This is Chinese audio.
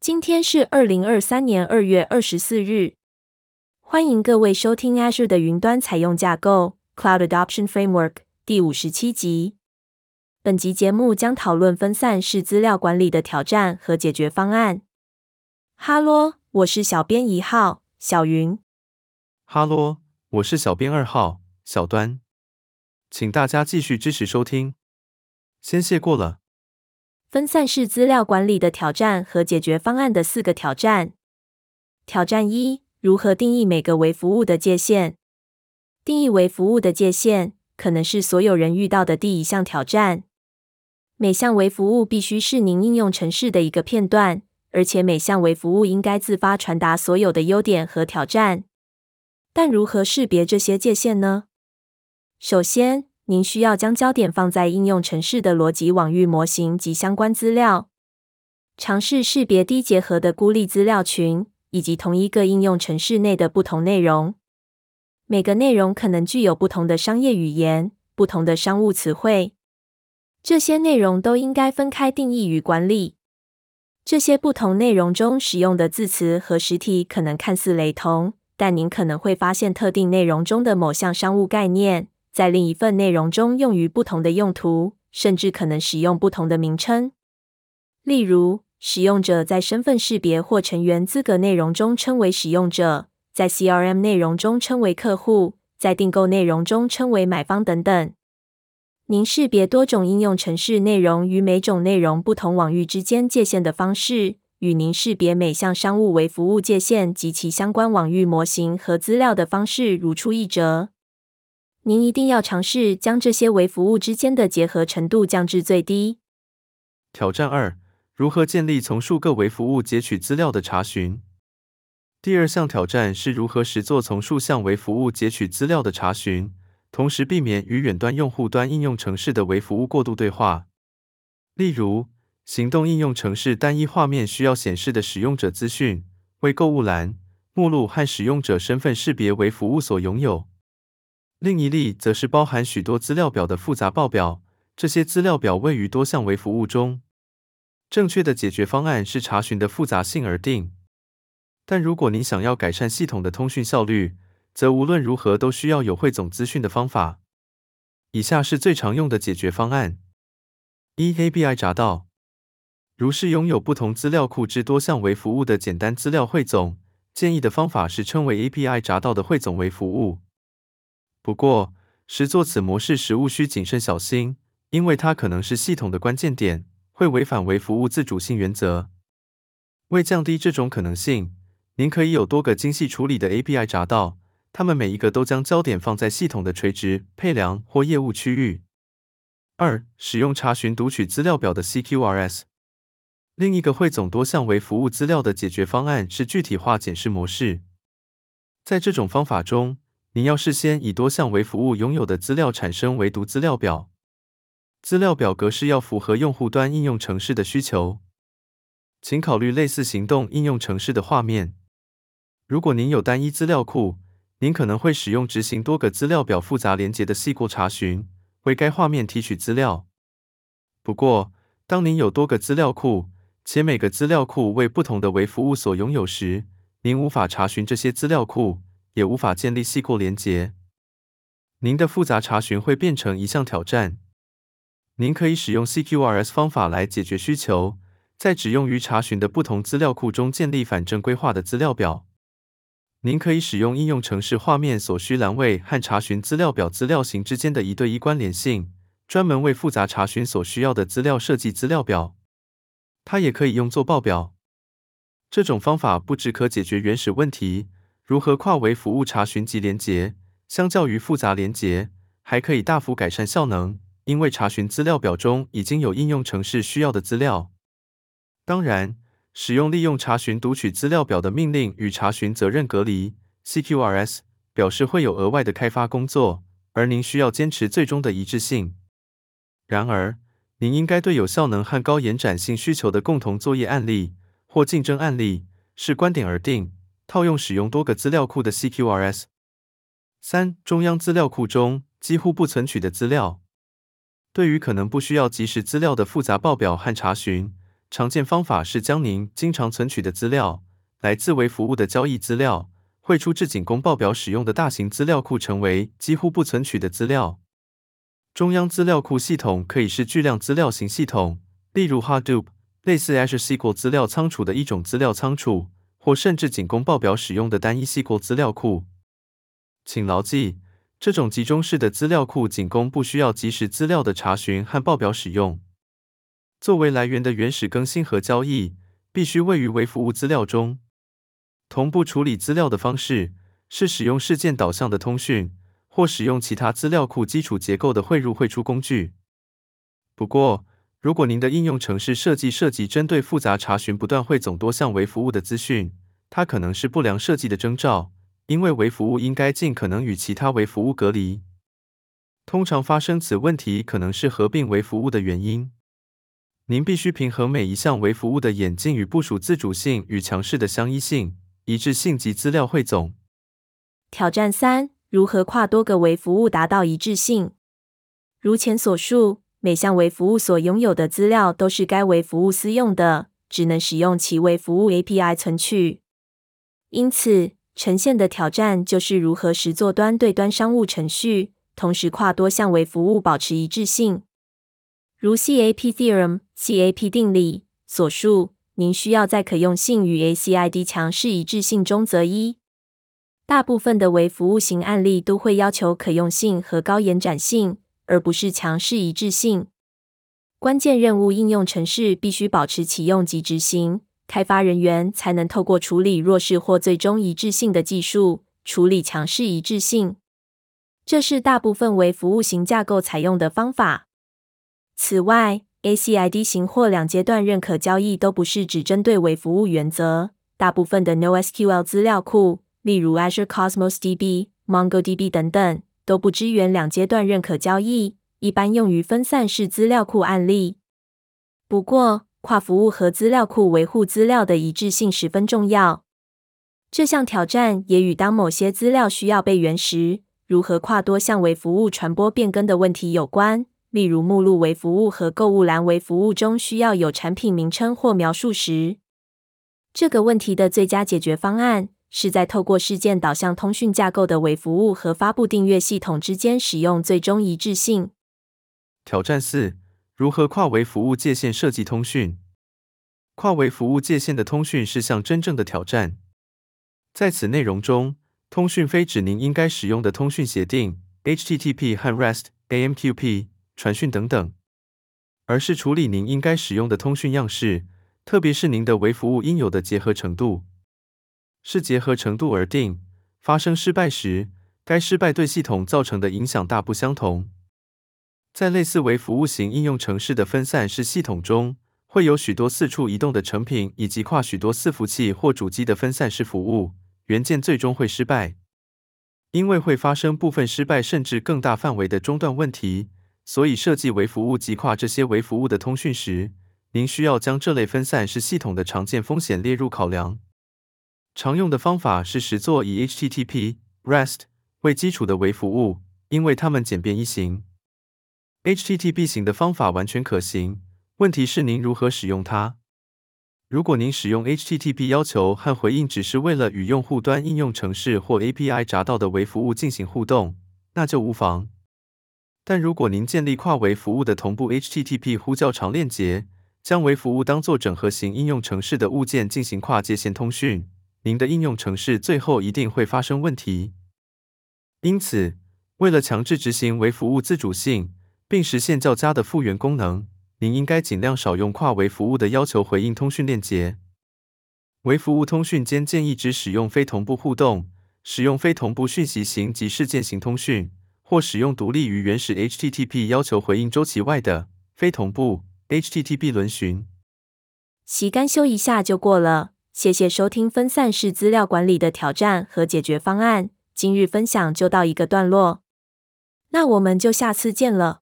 今天是二零二三年二月二十四日。欢迎各位收听 Azure 的云端采用架构 Cloud Adoption Framework 第五十七集。本集节目将讨论分散式资料管理的挑战和解决方案。哈喽，我是小编一号小云。哈喽，我是小编二号小端。请大家继续支持收听，先谢过了。分散式资料管理的挑战和解决方案的四个挑战。挑战一：如何定义每个微服务的界限？定义微服务的界限可能是所有人遇到的第一项挑战。每项微服务必须是您应用程式的一个片段，而且每项微服务应该自发传达所有的优点和挑战。但如何识别这些界限呢？首先，您需要将焦点放在应用程式的逻辑网域模型及相关资料，尝试识别低结合的孤立资料群，以及同一个应用程式内的不同内容。每个内容可能具有不同的商业语言、不同的商务词汇，这些内容都应该分开定义与管理。这些不同内容中使用的字词和实体可能看似雷同，但您可能会发现特定内容中的某项商务概念。在另一份内容中用于不同的用途，甚至可能使用不同的名称。例如，使用者在身份识别或成员资格内容中称为使用者，在 CRM 内容中称为客户，在订购内容中称为买方等等。您识别多种应用程式内容与每种内容不同网域之间界限的方式，与您识别每项商务为服务界限及其相关网域模型和资料的方式如出一辙。您一定要尝试将这些微服务之间的结合程度降至最低。挑战二：如何建立从数个微服务截取资料的查询？第二项挑战是如何实作从数项微服务截取资料的查询，同时避免与远端用户端应用程式的微服务过度对话。例如，行动应用程式单一画面需要显示的使用者资讯，为购物栏、目录和使用者身份识别微服务所拥有。另一例则是包含许多资料表的复杂报表，这些资料表位于多项微服务中。正确的解决方案是查询的复杂性而定。但如果您想要改善系统的通讯效率，则无论如何都需要有汇总资讯的方法。以下是最常用的解决方案：一、API 闸道。如是拥有不同资料库之多项为服务的简单资料汇总，建议的方法是称为 API 闸道的汇总为服务。不过，实作此模式时务需谨慎小心，因为它可能是系统的关键点，会违反微服务自主性原则。为降低这种可能性，您可以有多个精细处理的 API 闸道，它们每一个都将焦点放在系统的垂直、配粮或业务区域。二、使用查询读取资料表的 CQRS。另一个汇总多项微服务资料的解决方案是具体化检视模式。在这种方法中，您要事先以多项为服务拥有的资料产生唯独资料表，资料表格式要符合用户端应用程式的需求。请考虑类似行动应用程式的画面。如果您有单一资料库，您可能会使用执行多个资料表复杂连结的 SQL 查询，为该画面提取资料。不过，当您有多个资料库，且每个资料库为不同的为服务所拥有时，您无法查询这些资料库。也无法建立 SQL 连结，您的复杂查询会变成一项挑战。您可以使用 CQRS 方法来解决需求，在只用于查询的不同资料库中建立反正规化的资料表。您可以使用应用程式画面所需栏位和查询资料表资料型之间的一对一关联性，专门为复杂查询所需要的资料设计资料表。它也可以用作报表。这种方法不只可解决原始问题。如何跨微服务查询及连结？相较于复杂连结，还可以大幅改善效能，因为查询资料表中已经有应用程式需要的资料。当然，使用利用查询读取资料表的命令与查询责任隔离 （CQRS） 表示会有额外的开发工作，而您需要坚持最终的一致性。然而，您应该对有效能和高延展性需求的共同作业案例或竞争案例视观点而定。套用使用多个资料库的 CQRS。三、中央资料库中几乎不存取的资料。对于可能不需要即时资料的复杂报表和查询常见方法是将您经常存取的资料，来自为服务的交易资料，汇出至仅供报表使用的大型资料库，成为几乎不存取的资料。中央资料库系统可以是巨量资料型系统，例如 Hadoop，类似 Azure SQL 资料仓储的一种资料仓储，或甚至仅供报表使用的单一 SQL 资料库。请牢记，这种集中式的资料库仅供不需要即时资料的查询和报表使用。作为来源的原始更新和交易，必须位于微服务资料中。同步处理资料的方式是使用事件导向的通讯。或使用其他资料库基础结构的汇入汇出工具。不过，如果您的应用程式设计涉及针对复杂查询不断汇总多项微服务的资讯，它可能是不良设计的征兆，因为微服务应该尽可能与其他微服务隔离。通常发生此问题可能是合并微服务的原因。您必须平衡每一项微服务的演进与部署自主性与强势的相依性、一致性及资料汇总。挑战三。如何跨多个微服务达到一致性？如前所述，每项微服务所拥有的资料都是该微服务私用的，只能使用其微服务 API 存取。因此，呈现的挑战就是如何实作端对端商务程序，同时跨多项微服务保持一致性。如 CAP Theorem（CAP 定理）所述，您需要在可用性与 ACID 强势一致性中择一。大部分的微服务型案例都会要求可用性和高延展性，而不是强势一致性。关键任务应用程式必须保持启用及执行，开发人员才能透过处理弱势或最终一致性的技术，处理强势一致性。这是大部分为服务型架构采用的方法。此外，ACID 型或两阶段认可交易都不是只针对微服务原则，大部分的 NoSQL 资料库。例如 Azure Cosmos DB、MongoDB 等等，都不支援两阶段认可交易，一般用于分散式资料库案例。不过，跨服务和资料库维护资料的一致性十分重要。这项挑战也与当某些资料需要备原时，如何跨多项为服务传播变更的问题有关。例如，目录为服务和购物篮微服务中需要有产品名称或描述时，这个问题的最佳解决方案。是在透过事件导向通讯架构的微服务和发布订阅系统之间使用最终一致性。挑战四：如何跨微服务界限设计通讯？跨微服务界限的通讯是项真正的挑战。在此内容中，通讯非指您应该使用的通讯协定 （HTTP 和 REST、AMQP）、传讯等等，而是处理您应该使用的通讯样式，特别是您的微服务应有的结合程度。是结合程度而定。发生失败时，该失败对系统造成的影响大不相同。在类似为服务型应用程式的分散式系统中，会有许多四处移动的成品，以及跨许多伺服器或主机的分散式服务。元件最终会失败，因为会发生部分失败甚至更大范围的中断问题。所以，设计为服务及跨这些为服务的通讯时，您需要将这类分散式系统的常见风险列入考量。常用的方法是实作以 HTTP、REST 为基础的微服务，因为它们简便易行。HTTP 型的方法完全可行，问题是您如何使用它。如果您使用 HTTP 要求和回应只是为了与用户端应用程式或 API 闸道的微服务进行互动，那就无妨。但如果您建立跨微服务的同步 HTTP 呼叫长链接，将微服务当作整合型应用程式的物件进行跨界线通讯，您的应用程式最后一定会发生问题。因此，为了强制执行微服务自主性，并实现较佳的复原功能，您应该尽量少用跨微服务的要求回应通讯链接。微服务通讯间建议只使用非同步互动，使用非同步讯息型及事件型通讯，或使用独立于原始 HTTP 要求回应周期外的非同步 HTTP 轮询。其干修一下就过了。谢谢收听分散式资料管理的挑战和解决方案。今日分享就到一个段落，那我们就下次见了。